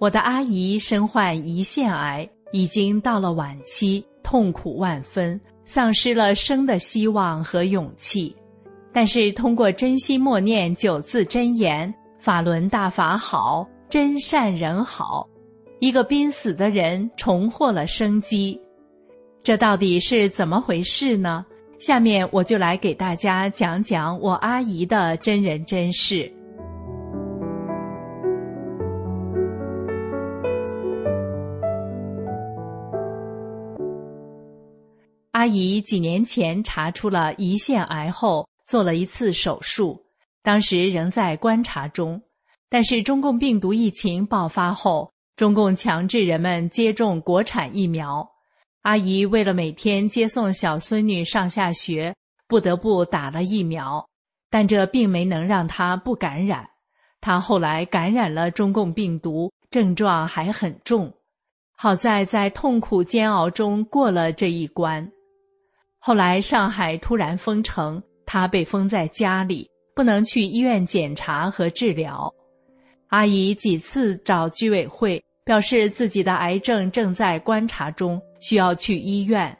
我的阿姨身患胰腺癌，已经到了晚期，痛苦万分，丧失了生的希望和勇气。但是通过真心默念九字真言“法轮大法好，真善人好”，一个濒死的人重获了生机。这到底是怎么回事呢？下面我就来给大家讲讲我阿姨的真人真事。阿姨几年前查出了胰腺癌后，做了一次手术，当时仍在观察中。但是中共病毒疫情爆发后，中共强制人们接种国产疫苗。阿姨为了每天接送小孙女上下学，不得不打了疫苗。但这并没能让她不感染。她后来感染了中共病毒，症状还很重。好在在痛苦煎熬中过了这一关。后来上海突然封城，他被封在家里，不能去医院检查和治疗。阿姨几次找居委会，表示自己的癌症正在观察中，需要去医院。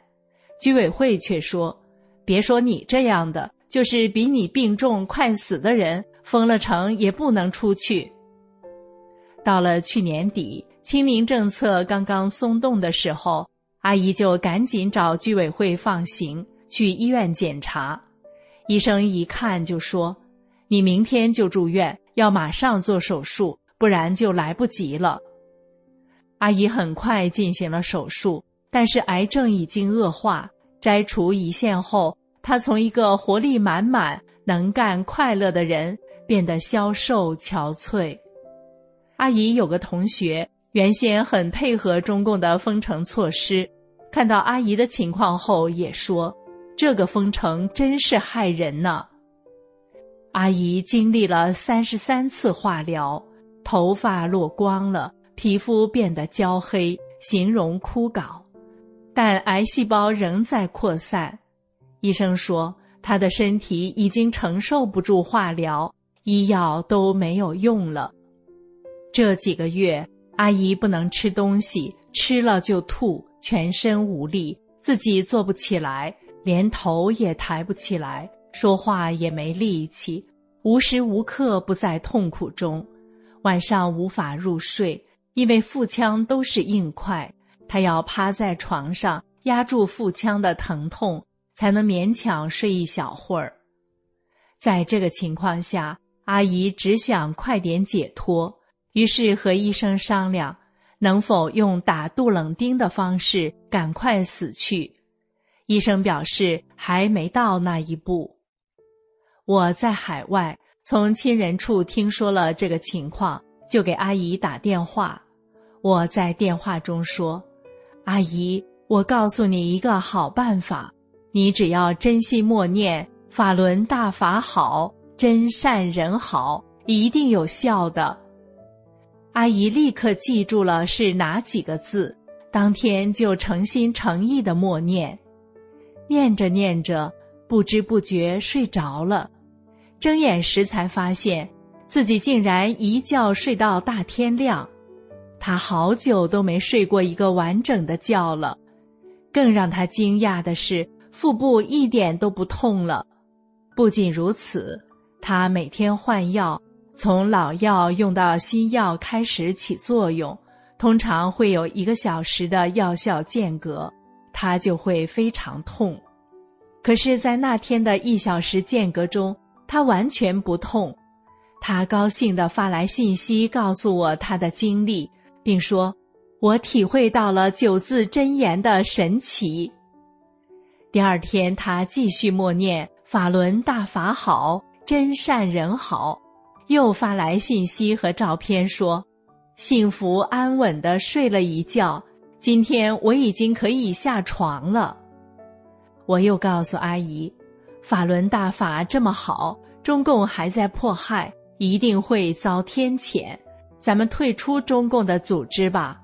居委会却说：“别说你这样的，就是比你病重快死的人，封了城也不能出去。”到了去年底，清明政策刚刚松动的时候。阿姨就赶紧找居委会放行，去医院检查。医生一看就说：“你明天就住院，要马上做手术，不然就来不及了。”阿姨很快进行了手术，但是癌症已经恶化。摘除胰腺后，她从一个活力满满、能干、快乐的人，变得消瘦憔悴。阿姨有个同学。原先很配合中共的封城措施，看到阿姨的情况后，也说：“这个封城真是害人呢。”阿姨经历了三十三次化疗，头发落光了，皮肤变得焦黑，形容枯槁，但癌细胞仍在扩散。医生说，她的身体已经承受不住化疗，医药都没有用了。这几个月。阿姨不能吃东西，吃了就吐，全身无力，自己坐不起来，连头也抬不起来，说话也没力气，无时无刻不在痛苦中，晚上无法入睡，因为腹腔都是硬块，她要趴在床上压住腹腔的疼痛，才能勉强睡一小会儿。在这个情况下，阿姨只想快点解脱。于是和医生商量，能否用打杜冷丁的方式赶快死去。医生表示还没到那一步。我在海外，从亲人处听说了这个情况，就给阿姨打电话。我在电话中说：“阿姨，我告诉你一个好办法，你只要真心默念“法轮大法好，真善人好”，一定有效的。阿姨立刻记住了是哪几个字，当天就诚心诚意的默念。念着念着，不知不觉睡着了。睁眼时才发现，自己竟然一觉睡到大天亮。他好久都没睡过一个完整的觉了。更让他惊讶的是，腹部一点都不痛了。不仅如此，他每天换药，从老药用到新药开始起作用，通常会有一个小时的药效间隔。他就会非常痛，可是，在那天的一小时间隔中，他完全不痛。他高兴地发来信息告诉我他的经历，并说：“我体会到了九字真言的神奇。”第二天，他继续默念“法轮大法好，真善人好”，又发来信息和照片说：“幸福安稳地睡了一觉。”今天我已经可以下床了。我又告诉阿姨，法轮大法这么好，中共还在迫害，一定会遭天谴。咱们退出中共的组织吧。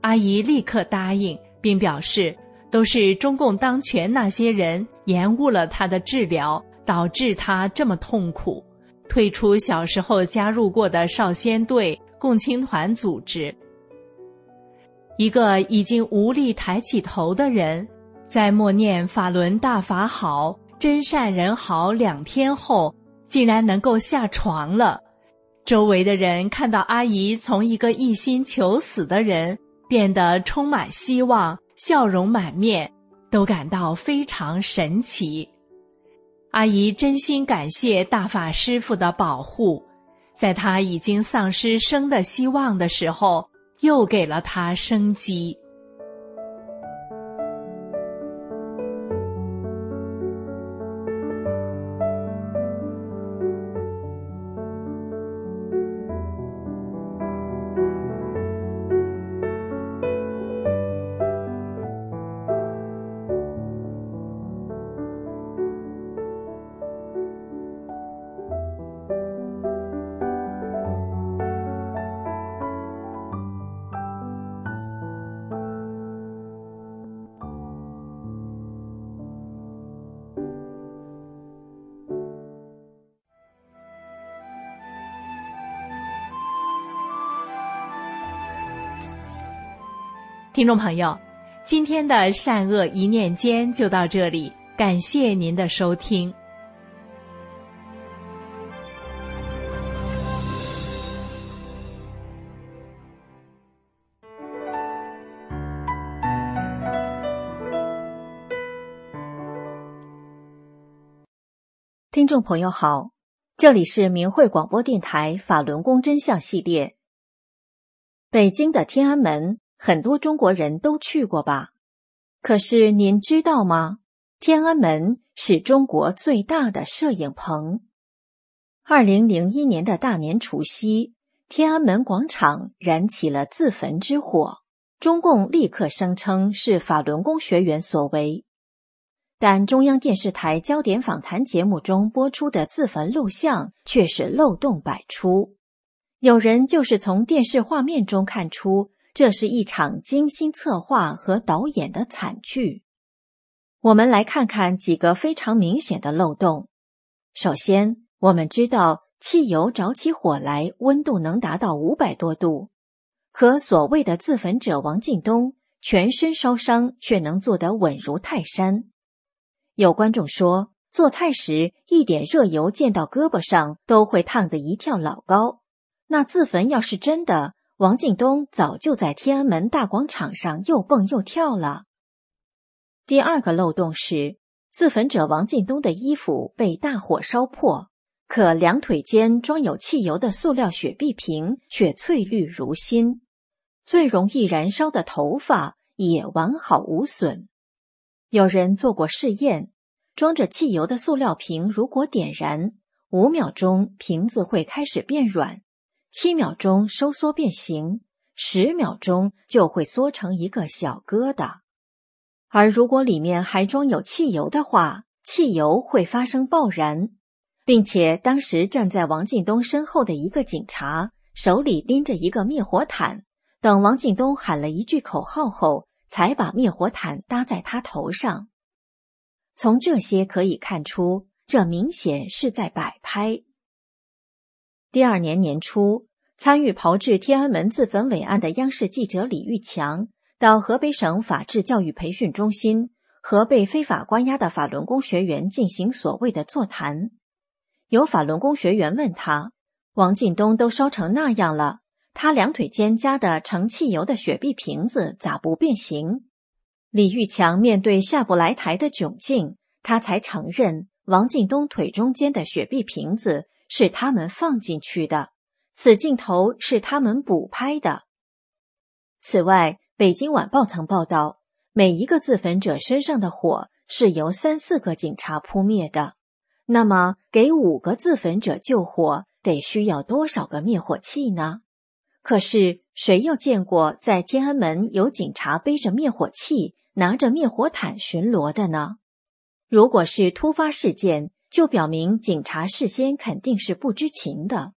阿姨立刻答应，并表示都是中共当权那些人延误了他的治疗，导致他这么痛苦。退出小时候加入过的少先队、共青团组织。一个已经无力抬起头的人，在默念“法轮大法好，真善人好”两天后，竟然能够下床了。周围的人看到阿姨从一个一心求死的人变得充满希望、笑容满面，都感到非常神奇。阿姨真心感谢大法师父的保护，在他已经丧失生的希望的时候。又给了他生机。听众朋友，今天的善恶一念间就到这里，感谢您的收听。听众朋友好，这里是明慧广播电台法轮功真相系列。北京的天安门。很多中国人都去过吧？可是您知道吗？天安门是中国最大的摄影棚。二零零一年的大年除夕，天安门广场燃起了自焚之火，中共立刻声称是法轮功学员所为。但中央电视台焦点访谈节目中播出的自焚录像却是漏洞百出，有人就是从电视画面中看出。这是一场精心策划和导演的惨剧。我们来看看几个非常明显的漏洞。首先，我们知道汽油着起火来温度能达到五百多度，可所谓的自焚者王进东全身烧伤却能做得稳如泰山。有观众说，做菜时一点热油溅到胳膊上都会烫得一跳老高。那自焚要是真的？王进东早就在天安门大广场上又蹦又跳了。第二个漏洞是，自焚者王进东的衣服被大火烧破，可两腿间装有汽油的塑料雪碧瓶却翠绿如新，最容易燃烧的头发也完好无损。有人做过试验，装着汽油的塑料瓶如果点燃，五秒钟瓶子会开始变软。七秒钟收缩变形，十秒钟就会缩成一个小疙瘩。而如果里面还装有汽油的话，汽油会发生爆燃，并且当时站在王进东身后的一个警察手里拎着一个灭火毯，等王进东喊了一句口号后，才把灭火毯搭在他头上。从这些可以看出，这明显是在摆拍。第二年年初，参与炮制天安门自焚伟案的央视记者李玉强到河北省法制教育培训中心和被非法关押的法轮功学员进行所谓的座谈。有法轮功学员问他：“王进东都烧成那样了，他两腿间夹的盛汽油的雪碧瓶子咋不变形？”李玉强面对下不来台的窘境，他才承认王进东腿中间的雪碧瓶子。是他们放进去的，此镜头是他们补拍的。此外，《北京晚报》曾报道，每一个自焚者身上的火是由三四个警察扑灭的。那么，给五个自焚者救火，得需要多少个灭火器呢？可是，谁又见过在天安门有警察背着灭火器、拿着灭火毯巡逻的呢？如果是突发事件，就表明警察事先肯定是不知情的，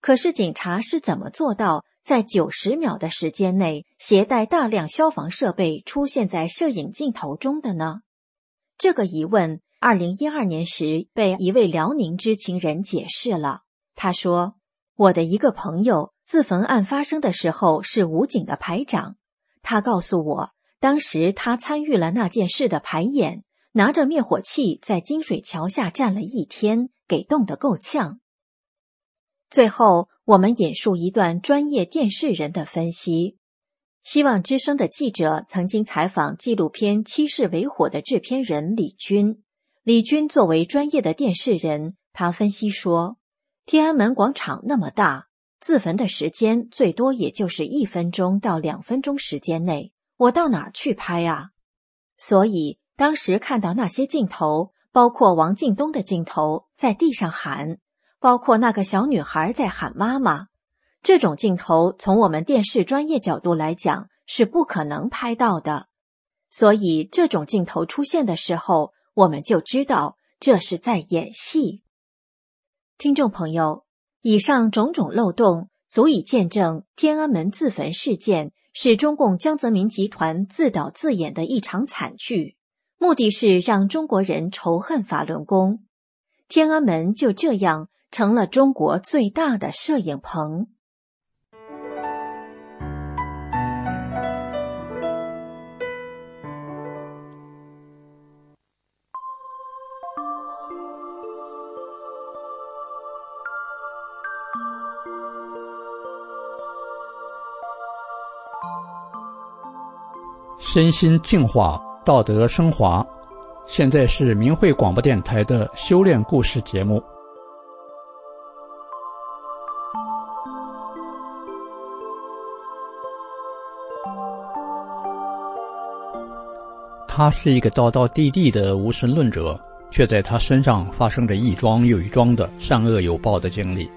可是警察是怎么做到在九十秒的时间内携带大量消防设备出现在摄影镜头中的呢？这个疑问，二零一二年时被一位辽宁知情人解释了。他说：“我的一个朋友自焚案发生的时候是武警的排长，他告诉我，当时他参与了那件事的排演。”拿着灭火器在金水桥下站了一天，给冻得够呛。最后，我们引述一段专业电视人的分析：希望之声的记者曾经采访纪录片《七世为火》的制片人李军。李军作为专业的电视人，他分析说：天安门广场那么大，自焚的时间最多也就是一分钟到两分钟时间内，我到哪儿去拍啊？所以。当时看到那些镜头，包括王进东的镜头，在地上喊，包括那个小女孩在喊妈妈，这种镜头从我们电视专业角度来讲是不可能拍到的。所以这种镜头出现的时候，我们就知道这是在演戏。听众朋友，以上种种漏洞足以见证天安门自焚事件是中共江泽民集团自导自演的一场惨剧。目的是让中国人仇恨法轮功，天安门就这样成了中国最大的摄影棚。身心净化。道德升华，现在是明慧广播电台的修炼故事节目。他是一个道道地地的无神论者，却在他身上发生着一桩又一桩的善恶有报的经历。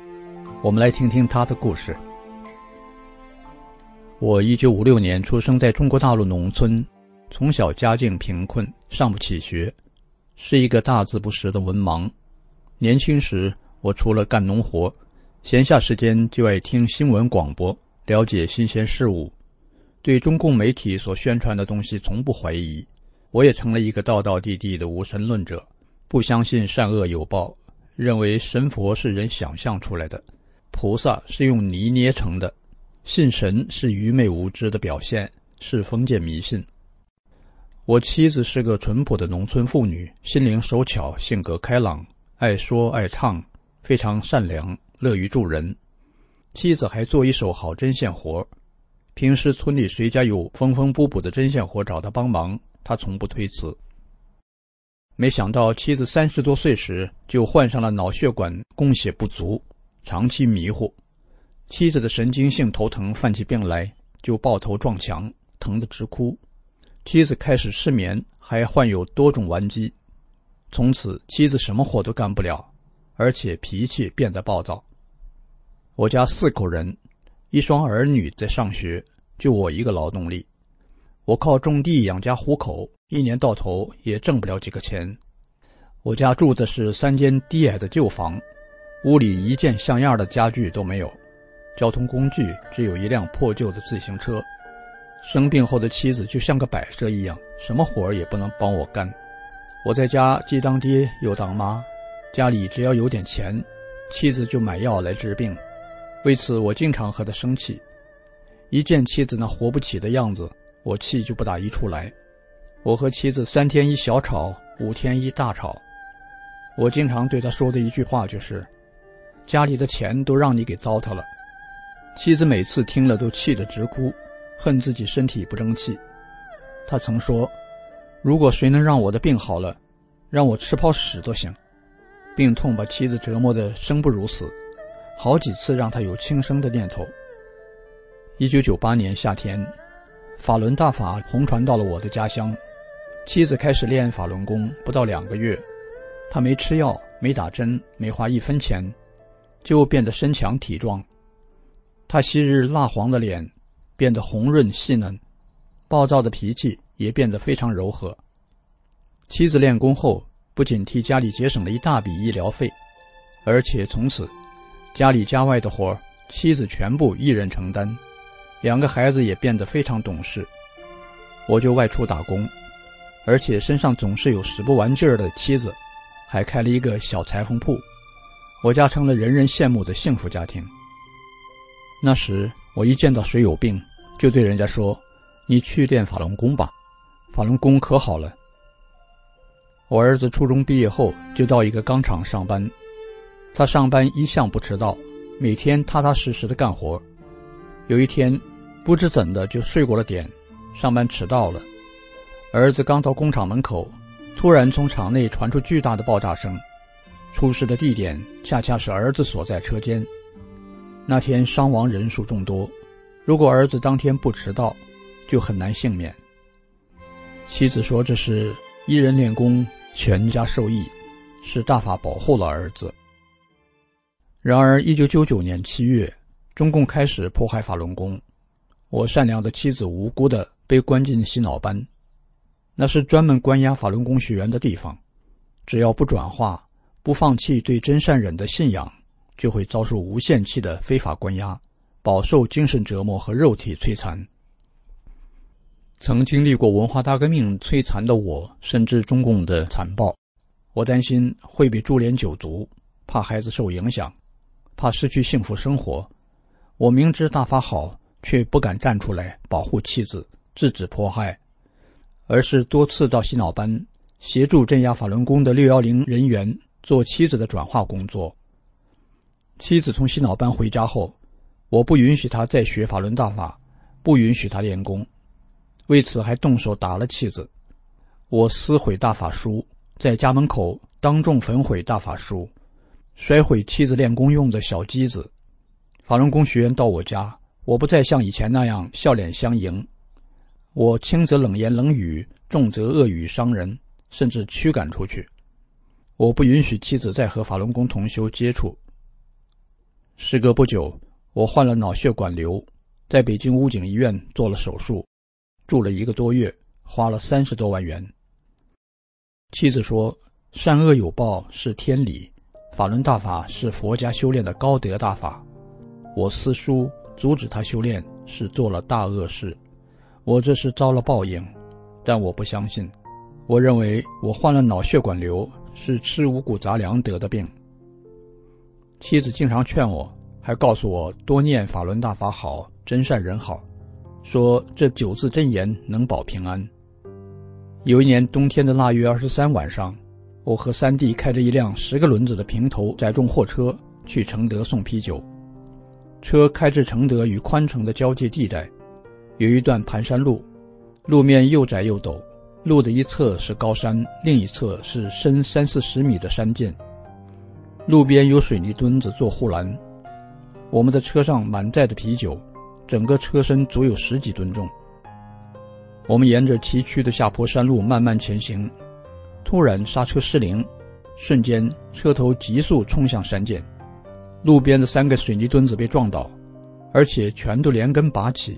我们来听听他的故事。我一九五六年出生在中国大陆农村。从小家境贫困，上不起学，是一个大字不识的文盲。年轻时，我除了干农活，闲暇时间就爱听新闻广播，了解新鲜事物。对中共媒体所宣传的东西从不怀疑。我也成了一个道道地地的无神论者，不相信善恶有报，认为神佛是人想象出来的，菩萨是用泥捏成的，信神是愚昧无知的表现，是封建迷信。我妻子是个淳朴的农村妇女，心灵手巧，性格开朗，爱说爱唱，非常善良，乐于助人。妻子还做一手好针线活，平时村里谁家有缝缝补补的针线活，找她帮忙，她从不推辞。没想到妻子三十多岁时就患上了脑血管供血不足，长期迷糊。妻子的神经性头疼犯起病来就抱头撞墙，疼得直哭。妻子开始失眠，还患有多种顽疾。从此，妻子什么活都干不了，而且脾气变得暴躁。我家四口人，一双儿女在上学，就我一个劳动力。我靠种地养家糊口，一年到头也挣不了几个钱。我家住的是三间低矮的旧房，屋里一件像样的家具都没有，交通工具只有一辆破旧的自行车。生病后的妻子就像个摆设一样，什么活儿也不能帮我干。我在家既当爹又当妈，家里只要有点钱，妻子就买药来治病。为此，我经常和她生气。一见妻子那活不起的样子，我气就不打一处来。我和妻子三天一小吵，五天一大吵。我经常对她说的一句话就是：“家里的钱都让你给糟蹋了。”妻子每次听了都气得直哭。恨自己身体不争气，他曾说：“如果谁能让我的病好了，让我吃泡屎都行。”病痛把妻子折磨得生不如死，好几次让他有轻生的念头。一九九八年夏天，法轮大法红传到了我的家乡，妻子开始练法轮功，不到两个月，她没吃药，没打针，没花一分钱，就变得身强体壮。她昔日蜡黄的脸。变得红润细嫩，暴躁的脾气也变得非常柔和。妻子练功后，不仅替家里节省了一大笔医疗费，而且从此家里家外的活妻子全部一人承担。两个孩子也变得非常懂事。我就外出打工，而且身上总是有使不完劲儿的妻子，还开了一个小裁缝铺。我家成了人人羡慕的幸福家庭。那时。我一见到谁有病，就对人家说：“你去练法轮功吧，法轮功可好了。”我儿子初中毕业后就到一个钢厂上班，他上班一向不迟到，每天踏踏实实的干活。有一天，不知怎的就睡过了点，上班迟到了。儿子刚到工厂门口，突然从厂内传出巨大的爆炸声，出事的地点恰恰是儿子所在车间。那天伤亡人数众多，如果儿子当天不迟到，就很难幸免。妻子说：“这是一人练功，全家受益，是大法保护了儿子。”然而，一九九九年七月，中共开始迫害法轮功，我善良的妻子无辜的被关进洗脑班，那是专门关押法轮功学员的地方，只要不转化，不放弃对真善忍的信仰。就会遭受无限期的非法关押，饱受精神折磨和肉体摧残。曾经历过文化大革命摧残的我，深知中共的残暴。我担心会被株连九族，怕孩子受影响，怕失去幸福生活。我明知大法好，却不敢站出来保护妻子，制止迫害，而是多次到洗脑班协助镇压法轮功的六幺零人员做妻子的转化工作。妻子从洗脑班回家后，我不允许他再学法轮大法，不允许他练功，为此还动手打了妻子。我撕毁大法书，在家门口当众焚毁大法书，摔毁妻子练功用的小机子。法轮功学员到我家，我不再像以前那样笑脸相迎，我轻则冷言冷语，重则恶语伤人，甚至驱赶出去。我不允许妻子再和法轮功同修接触。时隔不久，我患了脑血管瘤，在北京武警医院做了手术，住了一个多月，花了三十多万元。妻子说：“善恶有报是天理，法轮大法是佛家修炼的高德大法。我私书阻止他修炼，是做了大恶事，我这是遭了报应。但我不相信，我认为我患了脑血管瘤是吃五谷杂粮得的病。”妻子经常劝我，还告诉我多念法轮大法好，真善人好，说这九字真言能保平安。有一年冬天的腊月二十三晚上，我和三弟开着一辆十个轮子的平头载重货车去承德送啤酒。车开至承德与宽城的交界地带，有一段盘山路，路面又窄又陡，路的一侧是高山，另一侧是深三四十米的山涧。路边有水泥墩子做护栏，我们的车上满载的啤酒，整个车身足有十几吨重。我们沿着崎岖的下坡山路慢慢前行，突然刹车失灵，瞬间车头急速冲向山涧，路边的三个水泥墩子被撞倒，而且全都连根拔起。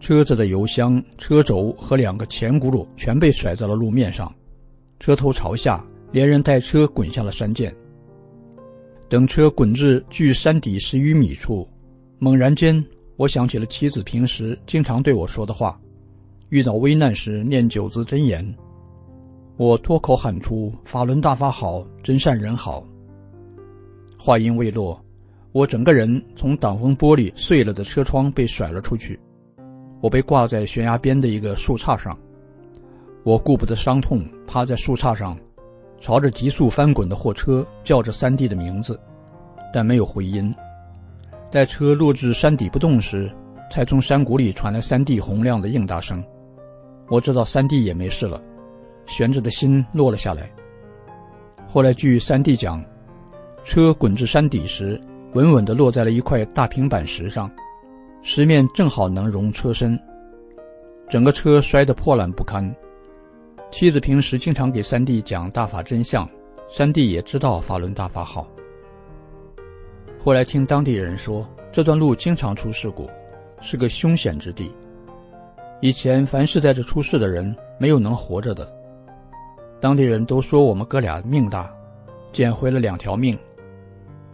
车子的油箱、车轴和两个前轱辘全被甩在了路面上，车头朝下，连人带车滚下了山涧。等车滚至距山底十余米处，猛然间，我想起了妻子平时经常对我说的话：遇到危难时念九字真言。我脱口喊出：“法轮大法好，真善人好。”话音未落，我整个人从挡风玻璃碎了的车窗被甩了出去，我被挂在悬崖边的一个树杈上。我顾不得伤痛，趴在树杈上。朝着急速翻滚的货车叫着三弟的名字，但没有回音。待车落至山底不动时，才从山谷里传来三弟洪亮的应答声。我知道三弟也没事了，悬着的心落了下来。后来据三弟讲，车滚至山底时，稳稳地落在了一块大平板石上，石面正好能容车身，整个车摔得破烂不堪。妻子平时经常给三弟讲大法真相，三弟也知道法轮大法好。后来听当地人说，这段路经常出事故，是个凶险之地。以前凡是在这出事的人，没有能活着的。当地人都说我们哥俩命大，捡回了两条命，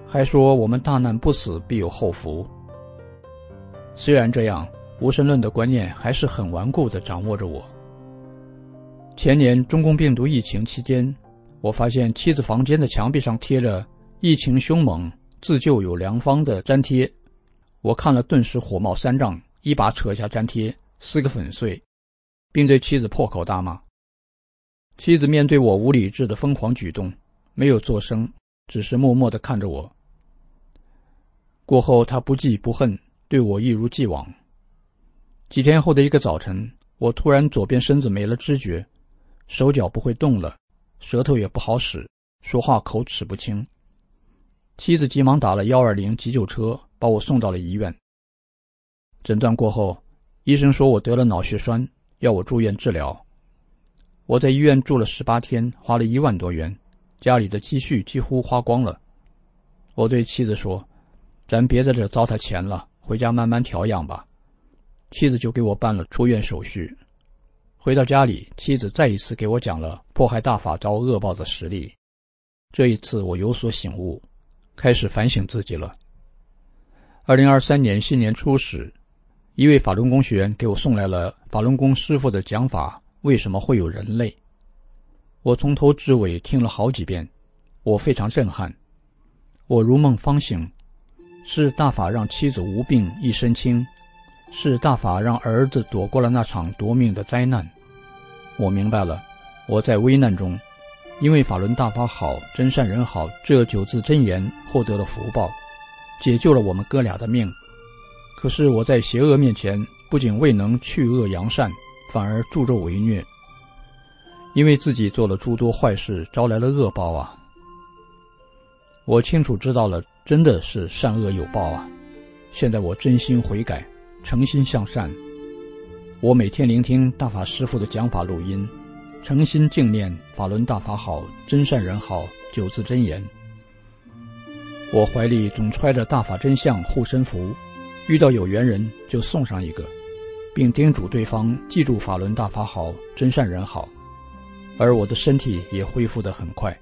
还说我们大难不死必有后福。虽然这样，无神论的观念还是很顽固的掌握着我。前年中共病毒疫情期间，我发现妻子房间的墙壁上贴着“疫情凶猛，自救有良方”的粘贴。我看了，顿时火冒三丈，一把扯下粘贴，撕个粉碎，并对妻子破口大骂。妻子面对我无理智的疯狂举动，没有作声，只是默默的看着我。过后，他不记不恨，对我一如既往。几天后的一个早晨，我突然左边身子没了知觉。手脚不会动了，舌头也不好使，说话口齿不清。妻子急忙打了幺二零急救车，把我送到了医院。诊断过后，医生说我得了脑血栓，要我住院治疗。我在医院住了十八天，花了一万多元，家里的积蓄几乎花光了。我对妻子说：“咱别在这糟蹋钱了，回家慢慢调养吧。”妻子就给我办了出院手续。回到家里，妻子再一次给我讲了迫害大法遭恶报的实例。这一次，我有所醒悟，开始反省自己了。二零二三年新年初时，一位法轮功学员给我送来了法轮功师傅的讲法：为什么会有人类？我从头至尾听了好几遍，我非常震撼。我如梦方醒，是大法让妻子无病一身轻，是大法让儿子躲过了那场夺命的灾难。我明白了，我在危难中，因为法轮大法好，真善人好这九字真言获得了福报，解救了我们哥俩的命。可是我在邪恶面前，不仅未能去恶扬善，反而助纣为虐，因为自己做了诸多坏事，招来了恶报啊！我清楚知道了，真的是善恶有报啊！现在我真心悔改，诚心向善。我每天聆听大法师父的讲法录音，诚心敬念法轮大法好，真善人好九字真言。我怀里总揣着大法真相护身符，遇到有缘人就送上一个，并叮嘱对方记住法轮大法好，真善人好。而我的身体也恢复得很快。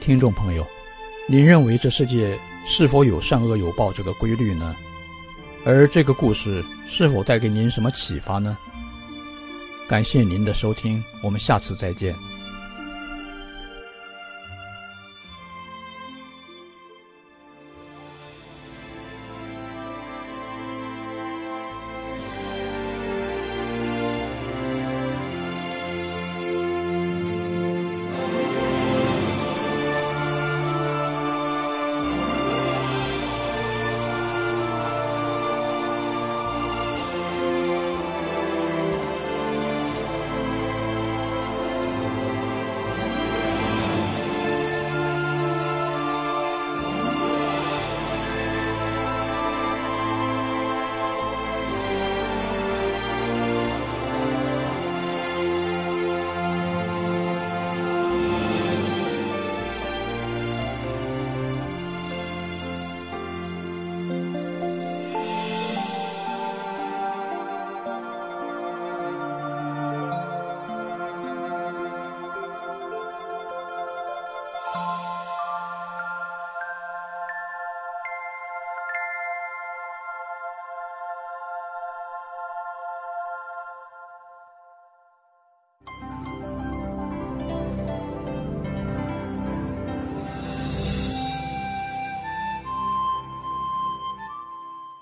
听众朋友，您认为这世界是否有善恶有报这个规律呢？而这个故事是否带给您什么启发呢？感谢您的收听，我们下次再见。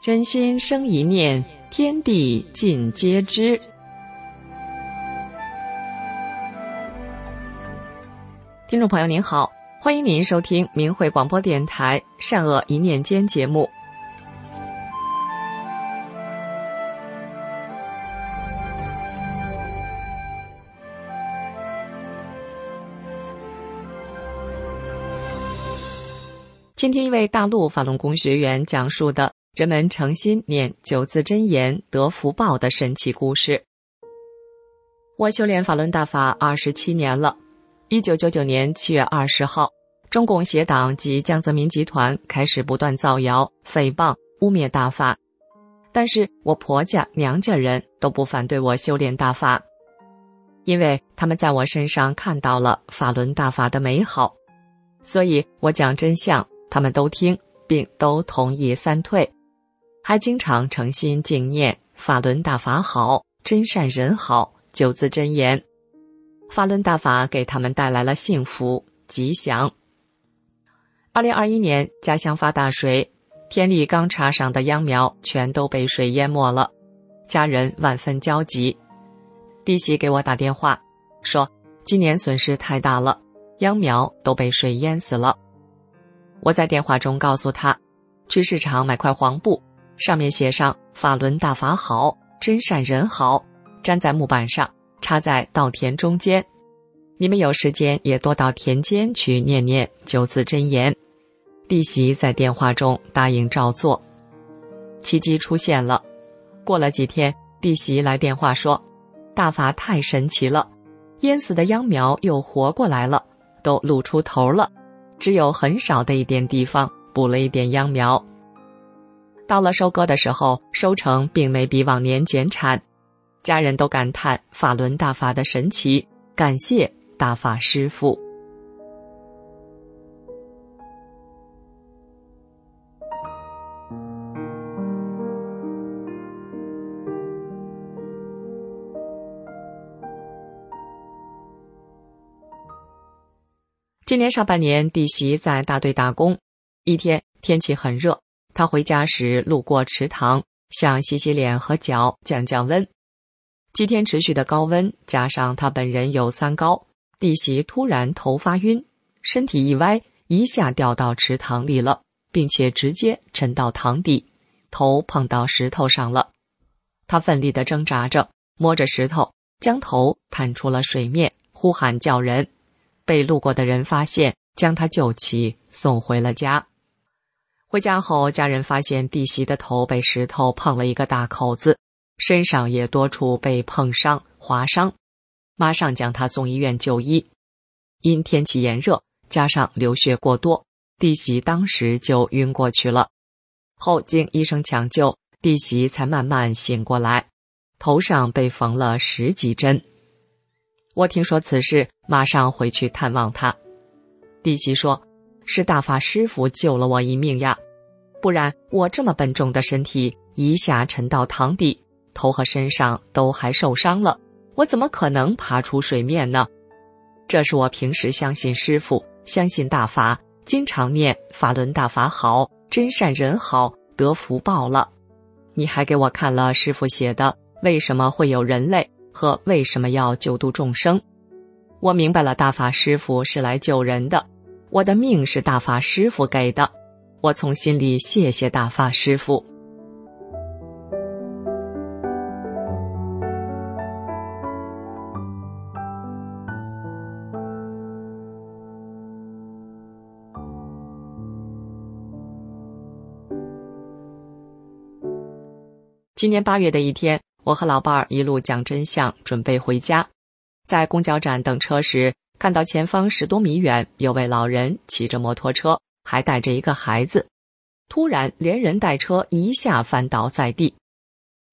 真心生一念，天地尽皆知。听众朋友您好，欢迎您收听明慧广播电台《善恶一念间》节目。今天一位大陆法轮功学员讲述的人们诚心念九字真言得福报的神奇故事。我修炼法轮大法二十七年了。一九九九年七月二十号，中共协党及江泽民集团开始不断造谣、诽谤、污蔑大法，但是我婆家、娘家人都不反对我修炼大法，因为他们在我身上看到了法轮大法的美好，所以我讲真相。他们都听，并都同意三退，还经常诚心敬念法轮大法好，真善人好九字真言。法轮大法给他们带来了幸福吉祥。二零二一年家乡发大水，田里刚插上的秧苗全都被水淹没了，家人万分焦急。弟媳给我打电话说，今年损失太大了，秧苗都被水淹死了。我在电话中告诉他，去市场买块黄布，上面写上“法轮大法好，真善人好”，粘在木板上，插在稻田中间。你们有时间也多到田间去念念九字真言。弟媳在电话中答应照做。奇迹出现了，过了几天，弟媳来电话说：“大法太神奇了，淹死的秧苗又活过来了，都露出头了。”只有很少的一点地方补了一点秧苗。到了收割的时候，收成并没比往年减产，家人都感叹法轮大法的神奇，感谢大法师父。今年上半年，弟媳在大队打工。一天天气很热，他回家时路过池塘，想洗洗脸和脚降降温。几天持续的高温，加上他本人有三高，弟媳突然头发晕，身体一歪，一下掉到池塘里了，并且直接沉到塘底，头碰到石头上了。他奋力的挣扎着，摸着石头，将头探出了水面，呼喊叫人。被路过的人发现，将他救起，送回了家。回家后，家人发现弟媳的头被石头碰了一个大口子，身上也多处被碰伤、划伤，马上将她送医院就医。因天气炎热，加上流血过多，弟媳当时就晕过去了。后经医生抢救，弟媳才慢慢醒过来，头上被缝了十几针。我听说此事，马上回去探望他。弟媳说：“是大法师傅救了我一命呀，不然我这么笨重的身体一下沉到塘底，头和身上都还受伤了，我怎么可能爬出水面呢？这是我平时相信师傅，相信大法，经常念法轮大法好，真善人好，得福报了。你还给我看了师傅写的，为什么会有人类？”和为什么要救度众生？我明白了，大法师傅是来救人的，我的命是大法师傅给的，我从心里谢谢大法师傅。今年八月的一天。我和老伴儿一路讲真相，准备回家。在公交站等车时，看到前方十多米远有位老人骑着摩托车，还带着一个孩子。突然，连人带车一下翻倒在地。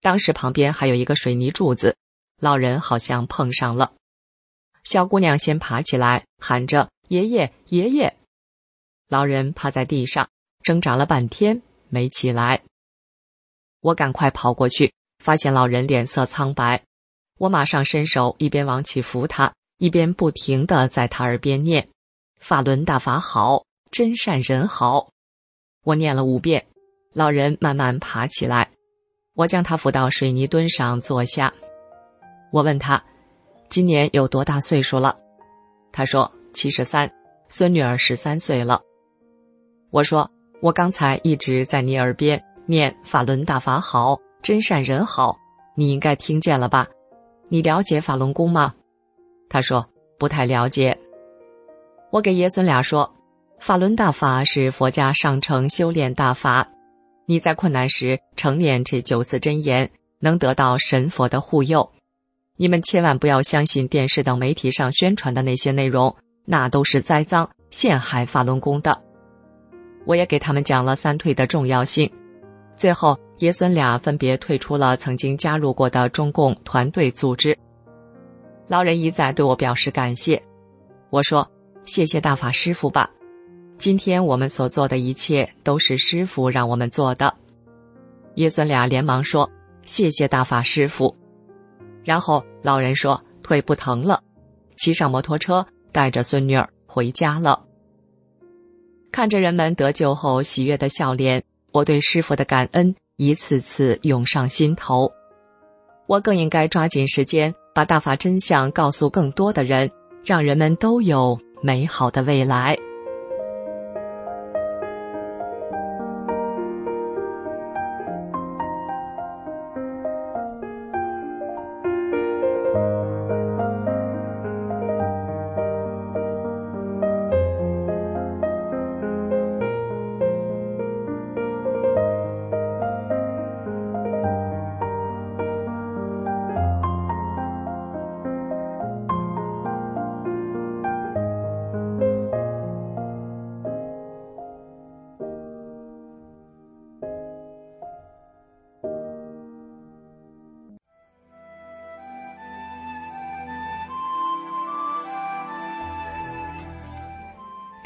当时旁边还有一个水泥柱子，老人好像碰上了。小姑娘先爬起来，喊着“爷爷，爷爷”。老人趴在地上挣扎了半天没起来。我赶快跑过去。发现老人脸色苍白，我马上伸手一边往起扶他，一边不停的在他耳边念：“法轮大法好，真善人好。”我念了五遍，老人慢慢爬起来，我将他扶到水泥墩上坐下。我问他：“今年有多大岁数了？”他说：“七十三，孙女儿十三岁了。”我说：“我刚才一直在你耳边念法轮大法好，真善人好，你应该听见了吧？你了解法轮功吗？”他说：“不太了解。”我给爷孙俩说：“法轮大法是佛家上乘修炼大法，你在困难时常念这九字真言，能得到神佛的护佑。你们千万不要相信电视等媒体上宣传的那些内容，那都是栽赃陷害法轮功的。”我也给他们讲了三退的重要性。最后，爷孙俩分别退出了曾经加入过的中共团队组织。老人一再对我表示感谢，我说。谢谢大法师父吧，今天我们所做的一切都是师傅让我们做的。爷孙俩连忙说：“谢谢大法师父。”然后老人说：“腿不疼了。”骑上摩托车，带着孙女儿回家了。看着人们得救后喜悦的笑脸，我对师傅的感恩一次次涌上心头。我更应该抓紧时间，把大法真相告诉更多的人，让人们都有。美好的未来。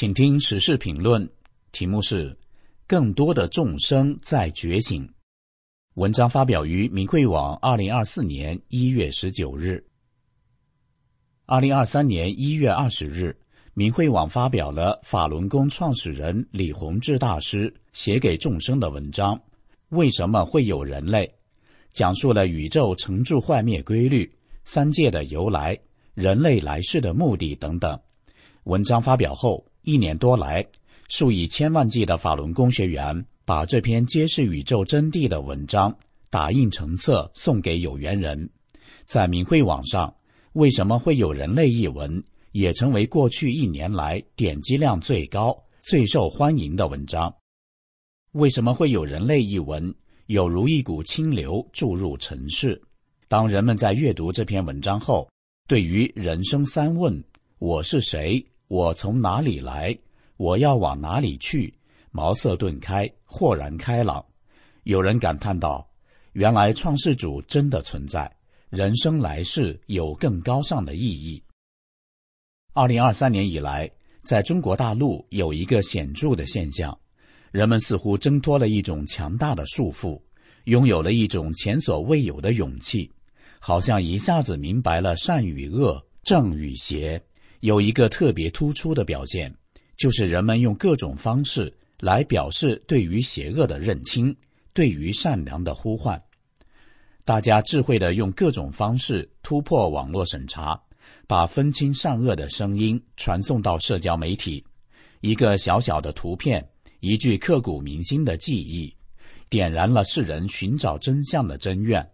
请听时事评论，题目是“更多的众生在觉醒”。文章发表于明慧网，二零二四年一月十九日。二零二三年一月二十日，明慧网发表了法轮功创始人李洪志大师写给众生的文章《为什么会有人类》，讲述了宇宙成住坏灭规律、三界的由来、人类来世的目的等等。文章发表后。一年多来，数以千万计的法轮功学员把这篇揭示宇宙真谛的文章打印成册送给有缘人。在明慧网上，为什么会有人类一文也成为过去一年来点击量最高、最受欢迎的文章？为什么会有人类一文有如一股清流注入尘世？当人们在阅读这篇文章后，对于人生三问：我是谁？我从哪里来？我要往哪里去？茅塞顿开，豁然开朗。有人感叹道：“原来创世主真的存在，人生来世有更高尚的意义。”二零二三年以来，在中国大陆有一个显著的现象：人们似乎挣脱了一种强大的束缚，拥有了一种前所未有的勇气，好像一下子明白了善与恶、正与邪。有一个特别突出的表现，就是人们用各种方式来表示对于邪恶的认清，对于善良的呼唤。大家智慧的用各种方式突破网络审查，把分清善恶的声音传送到社交媒体。一个小小的图片，一句刻骨铭心的记忆，点燃了世人寻找真相的真愿。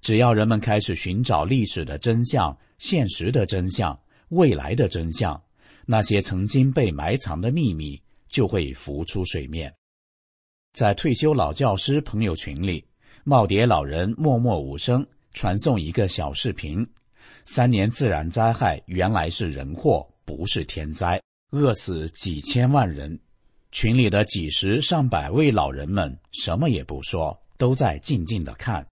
只要人们开始寻找历史的真相、现实的真相。未来的真相，那些曾经被埋藏的秘密就会浮出水面。在退休老教师朋友群里，耄耋老人默默无声传送一个小视频：三年自然灾害原来是人祸，不是天灾，饿死几千万人。群里的几十上百位老人们什么也不说，都在静静的看。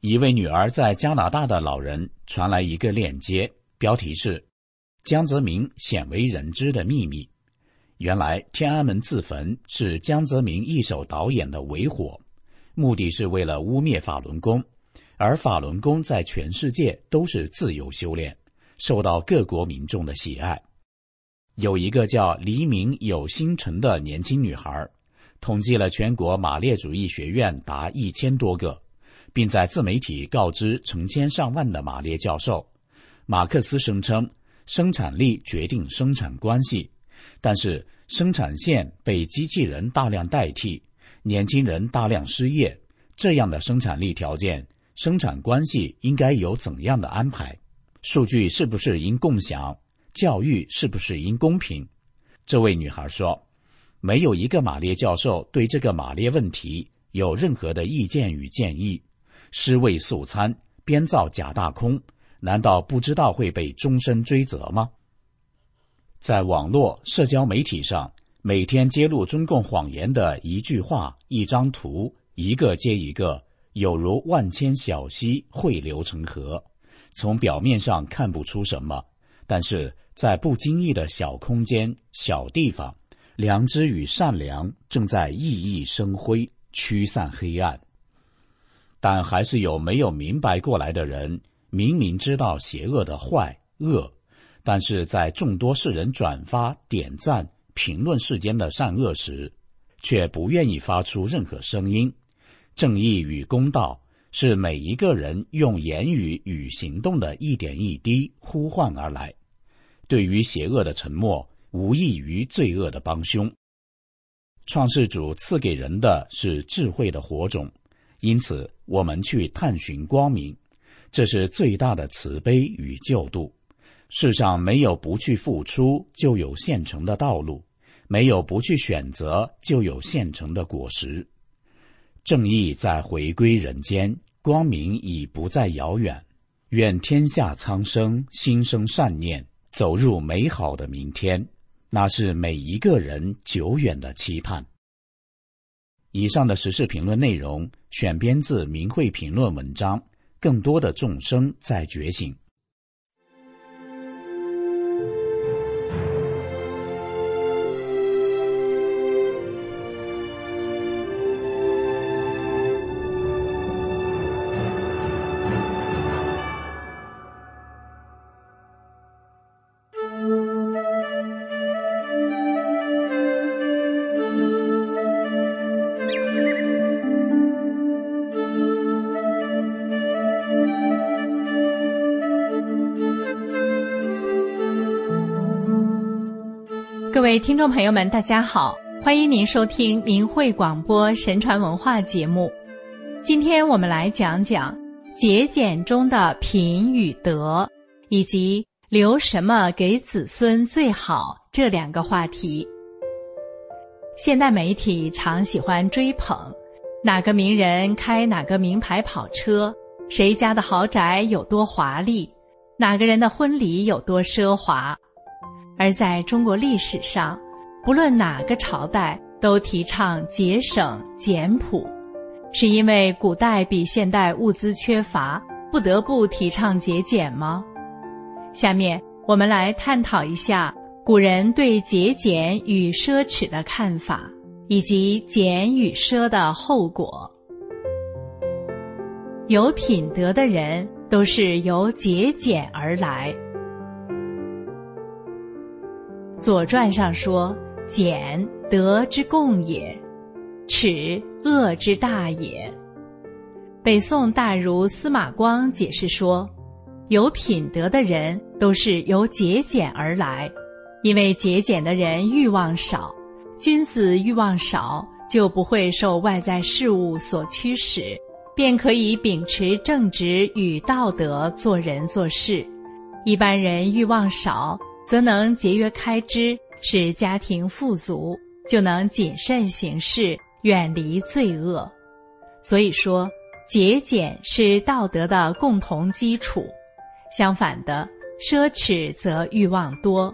一位女儿在加拿大的老人传来一个链接，标题是“江泽民鲜为人知的秘密”。原来天安门自焚是江泽民一手导演的伪火，目的是为了污蔑法轮功，而法轮功在全世界都是自由修炼，受到各国民众的喜爱。有一个叫黎明有星辰的年轻女孩，统计了全国马列主义学院达一千多个。并在自媒体告知成千上万的马列教授，马克思声称生产力决定生产关系，但是生产线被机器人大量代替，年轻人大量失业，这样的生产力条件，生产关系应该有怎样的安排？数据是不是应共享？教育是不是应公平？这位女孩说，没有一个马列教授对这个马列问题有任何的意见与建议。尸位素餐，编造假大空，难道不知道会被终身追责吗？在网络社交媒体上，每天揭露中共谎言的一句话、一张图，一个接一个，有如万千小溪汇流成河。从表面上看不出什么，但是在不经意的小空间、小地方，良知与善良正在熠熠生辉，驱散黑暗。但还是有没有明白过来的人，明明知道邪恶的坏恶，但是在众多世人转发、点赞、评论世间的善恶时，却不愿意发出任何声音。正义与公道是每一个人用言语与行动的一点一滴呼唤而来。对于邪恶的沉默，无异于罪恶的帮凶。创世主赐给人的是智慧的火种。因此，我们去探寻光明，这是最大的慈悲与救度。世上没有不去付出就有现成的道路，没有不去选择就有现成的果实。正义在回归人间，光明已不再遥远。愿天下苍生心生善念，走入美好的明天，那是每一个人久远的期盼。以上的时事评论内容选编自《明慧评论》文章，更多的众生在觉醒。听众朋友们，大家好，欢迎您收听明慧广播神传文化节目。今天我们来讲讲节俭中的品与德，以及留什么给子孙最好这两个话题。现代媒体常喜欢追捧哪个名人开哪个名牌跑车，谁家的豪宅有多华丽，哪个人的婚礼有多奢华。而在中国历史上，不论哪个朝代都提倡节省简朴，是因为古代比现代物资缺乏，不得不提倡节俭吗？下面我们来探讨一下古人对节俭与奢侈的看法，以及俭与奢的后果。有品德的人都是由节俭而来。《左传》上说：“俭，德之共也；耻，恶之大也。”北宋大儒司马光解释说：“有品德的人都是由节俭而来，因为节俭的人欲望少，君子欲望少，就不会受外在事物所驱使，便可以秉持正直与道德做人做事。一般人欲望少。”则能节约开支，使家庭富足，就能谨慎行事，远离罪恶。所以说，节俭是道德的共同基础。相反的，奢侈则欲望多，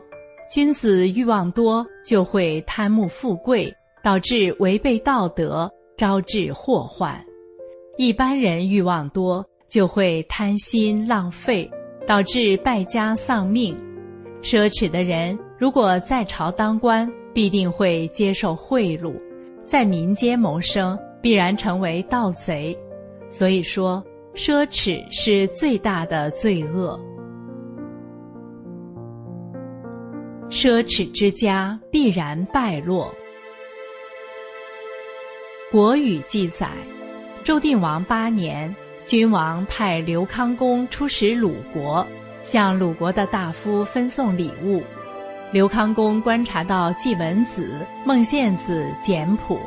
君子欲望多，就会贪慕富贵，导致违背道德，招致祸患；一般人欲望多，就会贪心浪费，导致败家丧命。奢侈的人，如果在朝当官，必定会接受贿赂；在民间谋生，必然成为盗贼。所以说，奢侈是最大的罪恶。奢侈之家必然败落。国语记载，周定王八年，君王派刘康公出使鲁国，向鲁国的大夫分送礼物。刘康公观察到季文子、孟献子简朴，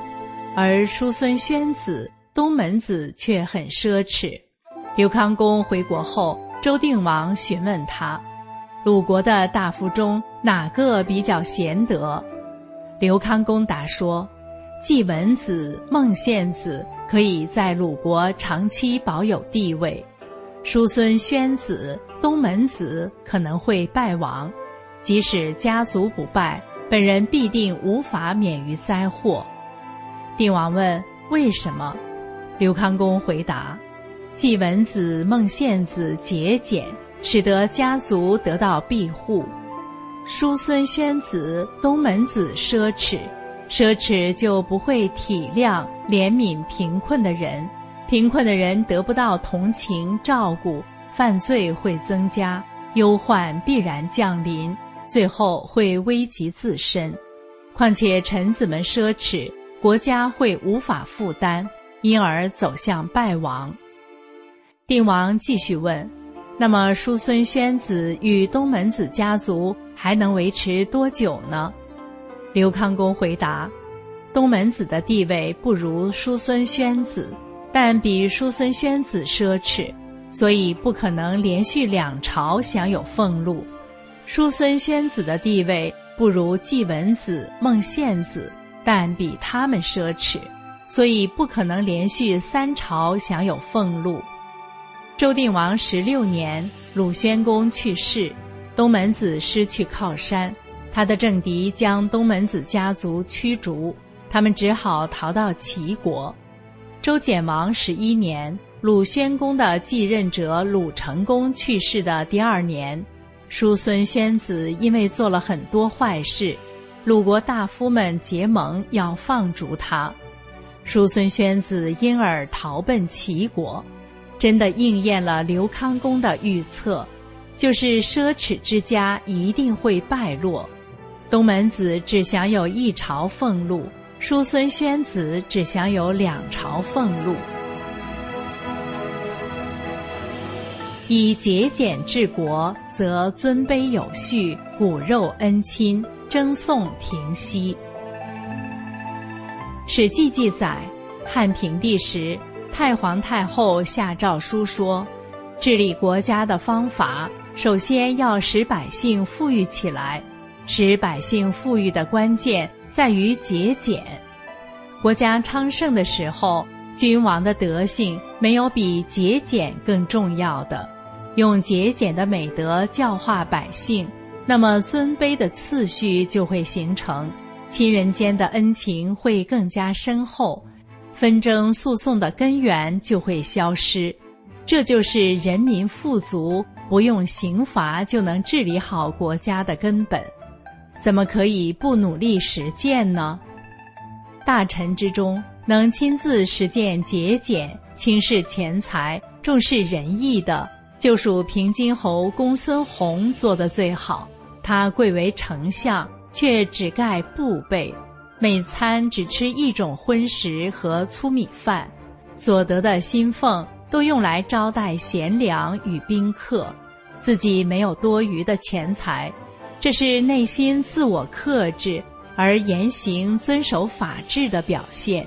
而叔孙宣子、东门子却很奢侈。刘康公回国后，周定王询问他。鲁国的大夫中哪个比较贤德？刘康公答说：“季文子、孟献子可以在鲁国长期保有地位，叔孙宣子、东门子可能会败亡。即使家族不败，本人必定无法免于灾祸。”定王问：“为什么？”刘康公回答：“季文子、孟献子节俭。”使得家族得到庇护，叔孙宣子、东门子奢侈，奢侈就不会体谅、怜悯贫困的人，贫困的人得不到同情照顾，犯罪会增加，忧患必然降临，最后会危及自身。况且臣子们奢侈，国家会无法负担，因而走向败亡。定王继续问。那么，叔孙宣子与东门子家族还能维持多久呢？刘康公回答：东门子的地位不如叔孙宣子，但比叔孙宣子奢侈，所以不可能连续两朝享有俸禄；叔孙宣子的地位不如季文子、孟献子，但比他们奢侈，所以不可能连续三朝享有俸禄。周定王十六年，鲁宣公去世，东门子失去靠山，他的政敌将东门子家族驱逐，他们只好逃到齐国。周简王十一年，鲁宣公的继任者鲁成公去世的第二年，叔孙宣子因为做了很多坏事，鲁国大夫们结盟要放逐他，叔孙宣子因而逃奔齐国。真的应验了刘康公的预测，就是奢侈之家一定会败落。东门子只享有一朝俸禄，叔孙宣子只享有两朝俸禄。以节俭治国，则尊卑有序，骨肉恩亲，争讼停息。《史记》记载，汉平帝时。太皇太后下诏书说，治理国家的方法，首先要使百姓富裕起来。使百姓富裕的关键在于节俭。国家昌盛的时候，君王的德性没有比节俭更重要的。用节俭的美德教化百姓，那么尊卑的次序就会形成，亲人间的恩情会更加深厚。纷争诉讼的根源就会消失，这就是人民富足，不用刑罚就能治理好国家的根本。怎么可以不努力实践呢？大臣之中，能亲自实践节俭、轻视钱财、重视仁义的，就属平津侯公孙弘做的最好。他贵为丞相，却只盖布被。每餐只吃一种荤食和粗米饭，所得的薪俸都用来招待贤良与宾客，自己没有多余的钱财，这是内心自我克制而言行遵守法治的表现。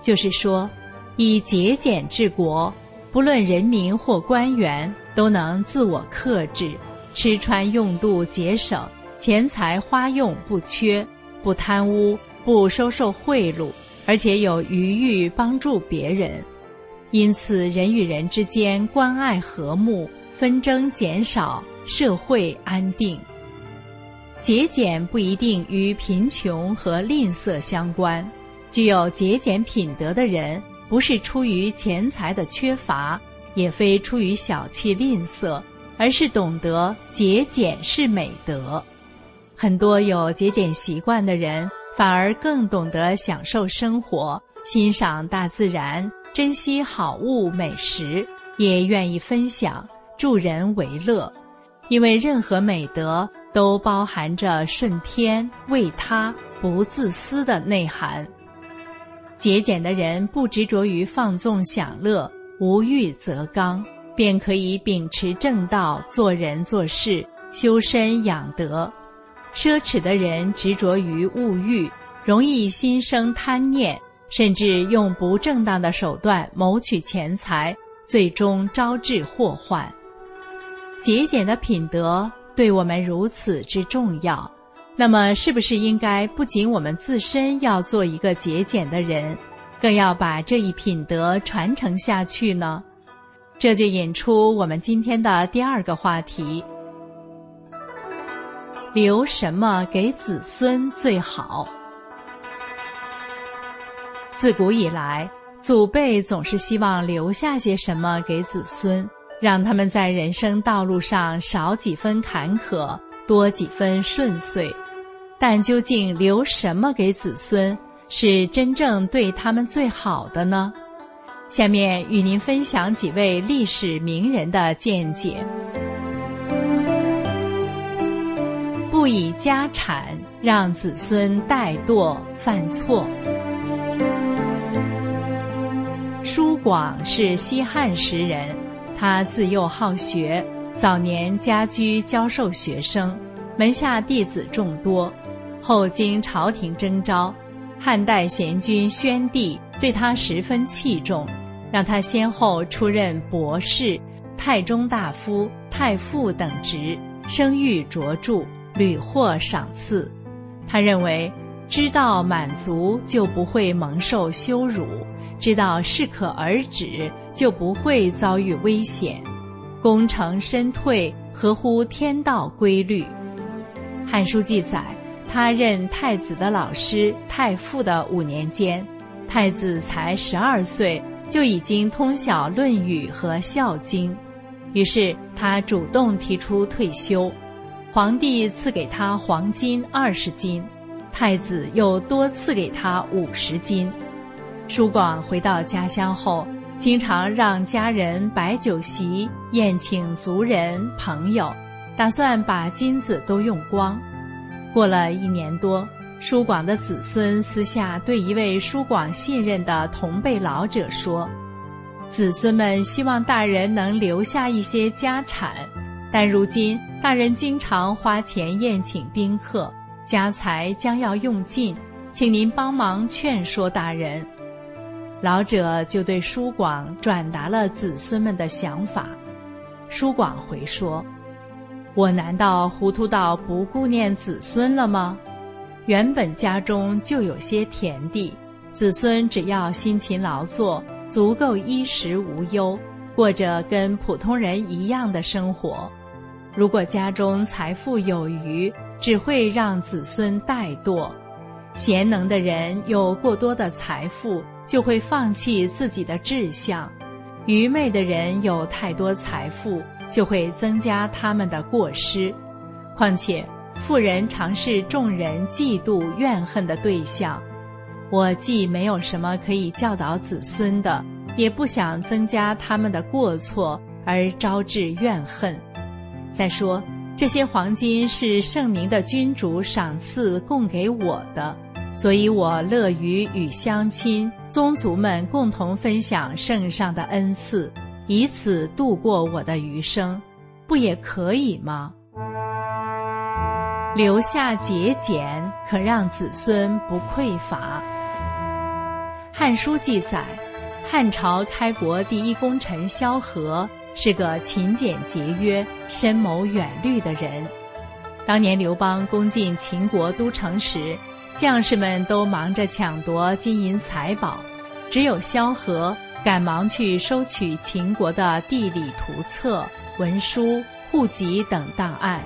就是说，以节俭治国，不论人民或官员都能自我克制，吃穿用度节省，钱财花用不缺。不贪污，不收受贿赂，而且有余裕帮助别人，因此人与人之间关爱和睦，纷争减少，社会安定。节俭不一定与贫穷和吝啬相关。具有节俭品德的人，不是出于钱财的缺乏，也非出于小气吝啬，而是懂得节俭是美德。很多有节俭习惯的人，反而更懂得享受生活，欣赏大自然，珍惜好物美食，也愿意分享，助人为乐。因为任何美德都包含着顺天、为他、不自私的内涵。节俭的人不执着于放纵享乐，无欲则刚，便可以秉持正道，做人做事，修身养德。奢侈的人执着于物欲，容易心生贪念，甚至用不正当的手段谋取钱财，最终招致祸患。节俭的品德对我们如此之重要，那么是不是应该不仅我们自身要做一个节俭的人，更要把这一品德传承下去呢？这就引出我们今天的第二个话题。留什么给子孙最好？自古以来，祖辈总是希望留下些什么给子孙，让他们在人生道路上少几分坎坷，多几分顺遂。但究竟留什么给子孙，是真正对他们最好的呢？下面与您分享几位历史名人的见解。不以家产让子孙怠惰犯错。叔广是西汉时人，他自幼好学，早年家居教授学生，门下弟子众多。后经朝廷征召，汉代贤君宣帝对他十分器重，让他先后出任博士、太中大夫、太傅等职，声誉卓著。屡获赏赐，他认为知道满足就不会蒙受羞辱，知道适可而止就不会遭遇危险，功成身退合乎天道规律。《汉书》记载，他任太子的老师、太傅的五年间，太子才十二岁就已经通晓《论语》和《孝经》，于是他主动提出退休。皇帝赐给他黄金二十斤，太子又多赐给他五十斤。叔广回到家乡后，经常让家人摆酒席宴请族人朋友，打算把金子都用光。过了一年多，叔广的子孙私下对一位叔广信任的同辈老者说：“子孙们希望大人能留下一些家产。”但如今大人经常花钱宴请宾客，家财将要用尽，请您帮忙劝说大人。老者就对叔广转达了子孙们的想法。叔广回说：“我难道糊涂到不顾念子孙了吗？原本家中就有些田地，子孙只要辛勤劳作，足够衣食无忧。”过着跟普通人一样的生活，如果家中财富有余，只会让子孙怠惰；贤能的人有过多的财富，就会放弃自己的志向；愚昧的人有太多财富，就会增加他们的过失。况且，富人常是众人嫉妒怨恨的对象。我既没有什么可以教导子孙的。也不想增加他们的过错而招致怨恨。再说，这些黄金是圣明的君主赏赐供给我的，所以我乐于与乡亲宗族们共同分享圣上的恩赐，以此度过我的余生，不也可以吗？留下节俭，可让子孙不匮乏。《汉书》记载。汉朝开国第一功臣萧何是个勤俭节约、深谋远虑的人。当年刘邦攻进秦国都城时，将士们都忙着抢夺金银财宝，只有萧何赶忙去收取秦国的地理图册、文书、户籍等档案。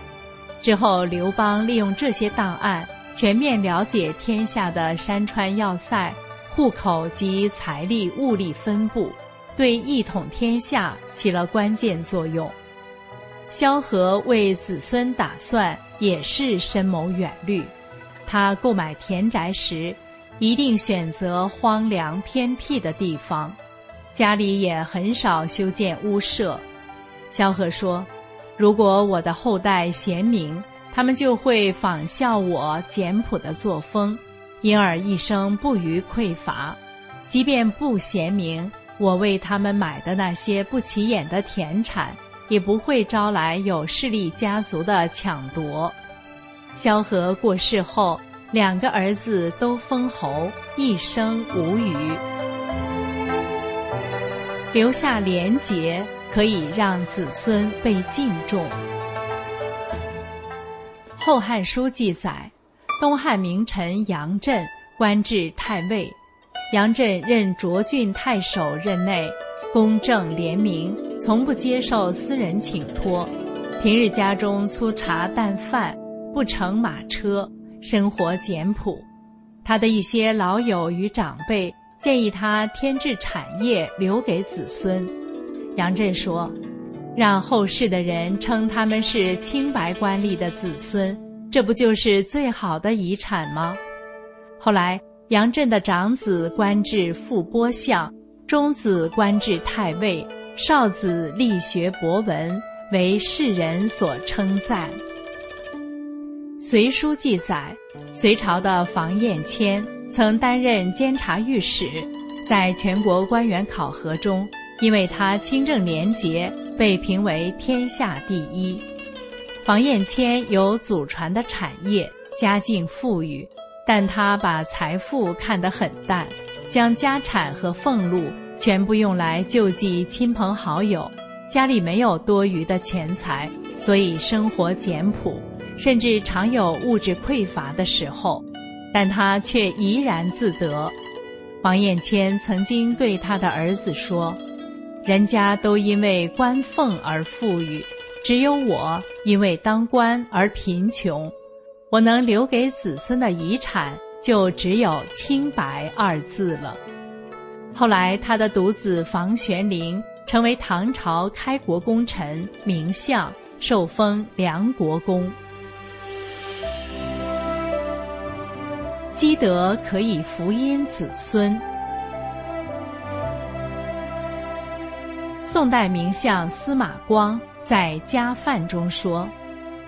之后，刘邦利用这些档案，全面了解天下的山川要塞、户口及财力物力分布，对一统天下起了关键作用。萧何为子孙打算也是深谋远虑，他购买田宅时，一定选择荒凉偏僻的地方，家里也很少修建屋舍。萧何说。如果我的后代贤明，他们就会仿效我简朴的作风，因而一生不虞匮乏；即便不贤明，我为他们买的那些不起眼的田产，也不会招来有势力家族的抢夺。萧何过世后，两个儿子都封侯，一生无虞，留下廉洁。可以让子孙被敬重。《后汉书》记载，东汉名臣杨震官至太尉。杨震任涿郡太守任内，公正廉明，从不接受私人请托。平日家中粗茶淡饭，不乘马车，生活简朴。他的一些老友与长辈建议他添置产业留给子孙。杨震说：“让后世的人称他们是清白官吏的子孙，这不就是最好的遗产吗？”后来，杨震的长子官至副播相，中子官至太尉，少子力学博闻，为世人所称赞。《隋书》记载，隋朝的房彦谦曾担任监察御史，在全国官员考核中。因为他清正廉洁，被评为天下第一。房彦谦有祖传的产业，家境富裕，但他把财富看得很淡，将家产和俸禄全部用来救济亲朋好友，家里没有多余的钱财，所以生活简朴，甚至常有物质匮乏的时候，但他却怡然自得。房彦谦曾经对他的儿子说。人家都因为官俸而富裕，只有我因为当官而贫穷。我能留给子孙的遗产，就只有清白二字了。后来，他的独子房玄龄成为唐朝开国功臣、名相，受封梁国公。积德可以福荫子孙。宋代名相司马光在《家范》中说：“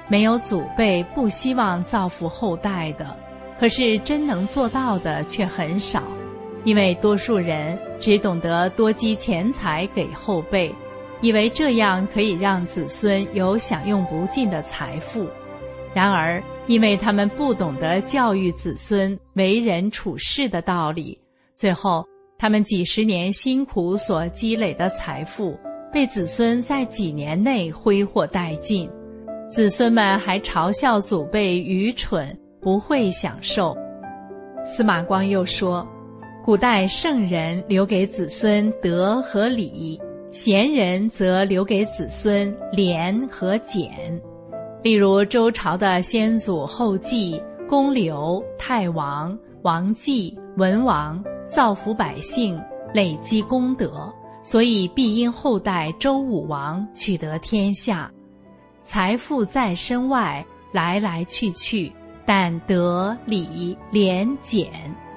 没有祖辈不希望造福后代的，可是真能做到的却很少，因为多数人只懂得多积钱财给后辈，以为这样可以让子孙有享用不尽的财富。然而，因为他们不懂得教育子孙为人处事的道理，最后。”他们几十年辛苦所积累的财富，被子孙在几年内挥霍殆尽，子孙们还嘲笑祖辈愚蠢，不会享受。司马光又说，古代圣人留给子孙德和礼，贤人则留给子孙廉和俭。例如周朝的先祖后继，公刘、太王、王继、文王。造福百姓，累积功德，所以必因后代周武王取得天下。财富在身外，来来去去，但德、礼、廉、俭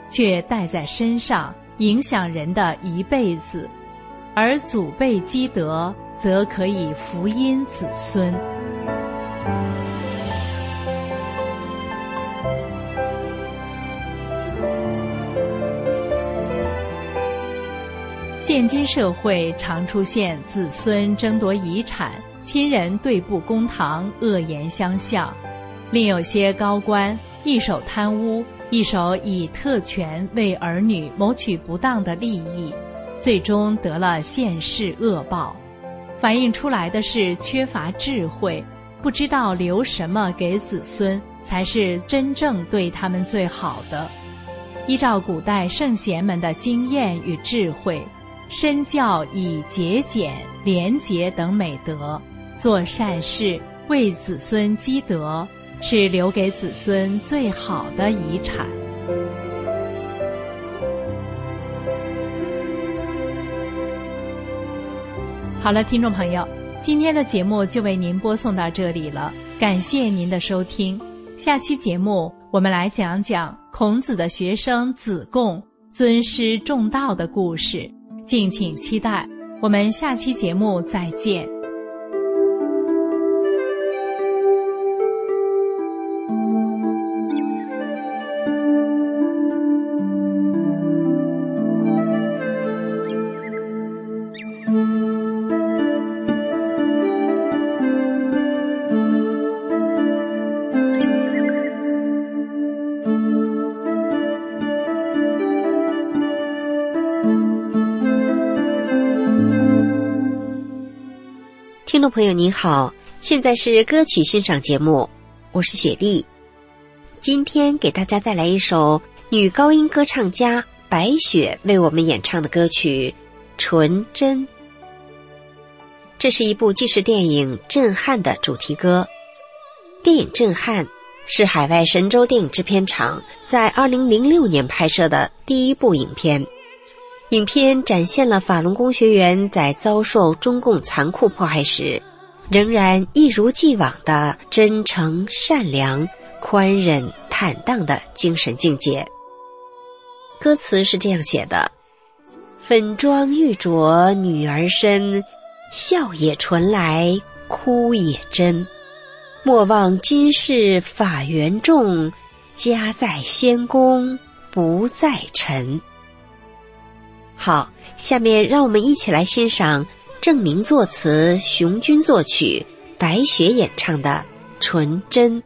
却带在身上，影响人的一辈子。而祖辈积德，则可以福荫子孙。现今社会常出现子孙争夺遗产、亲人对簿公堂、恶言相向，另有些高官一手贪污，一手以特权为儿女谋取不当的利益，最终得了现世恶报。反映出来的是缺乏智慧，不知道留什么给子孙才是真正对他们最好的。依照古代圣贤们的经验与智慧。身教以节俭、廉洁等美德，做善事，为子孙积德，是留给子孙最好的遗产。好了，听众朋友，今天的节目就为您播送到这里了，感谢您的收听。下期节目我们来讲讲孔子的学生子贡尊师重道的故事，敬请期待。我们下期节目再见。众朋友您好，现在是歌曲欣赏节目，我是雪莉。今天给大家带来一首女高音歌唱家白雪为我们演唱的歌曲《纯真》。这是一部纪实电影《震撼》的主题歌。电影《震撼》是海外神州电影制片厂在二零零六年拍摄的第一部影片。影片展现了法轮功学员在遭受中共残酷迫害时，仍然一如既往的真诚、善良、宽忍、坦荡的精神境界。歌词是这样写的：“粉妆玉琢女儿身，笑也纯来，哭也真。莫忘今世法缘重，家在仙宫不在尘。”好，下面让我们一起来欣赏郑明作词、熊军作曲、白雪演唱的《纯真》。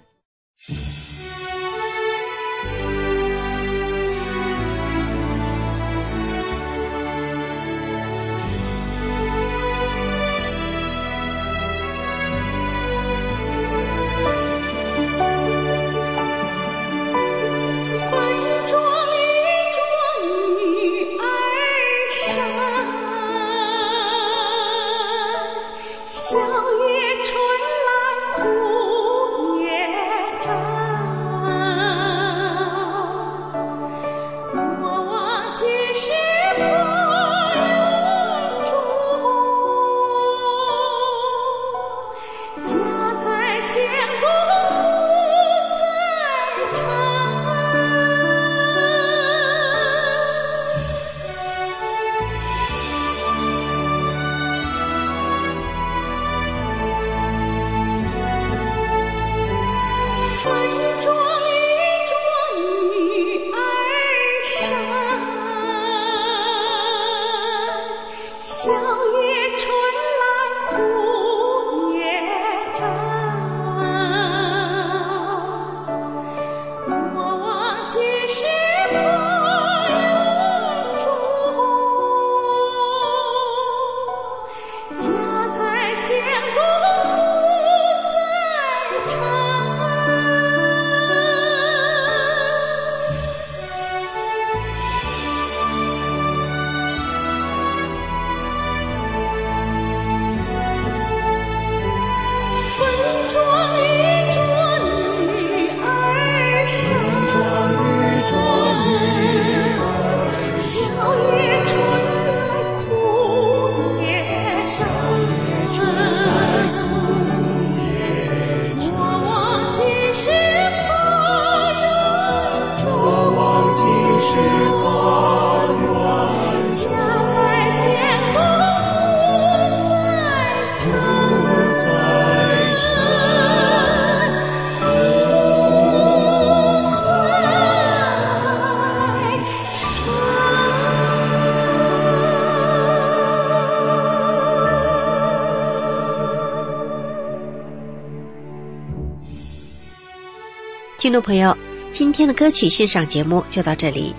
听众朋友，今天的歌曲欣赏节目就到这里，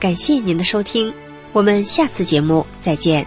感谢您的收听，我们下次节目再见。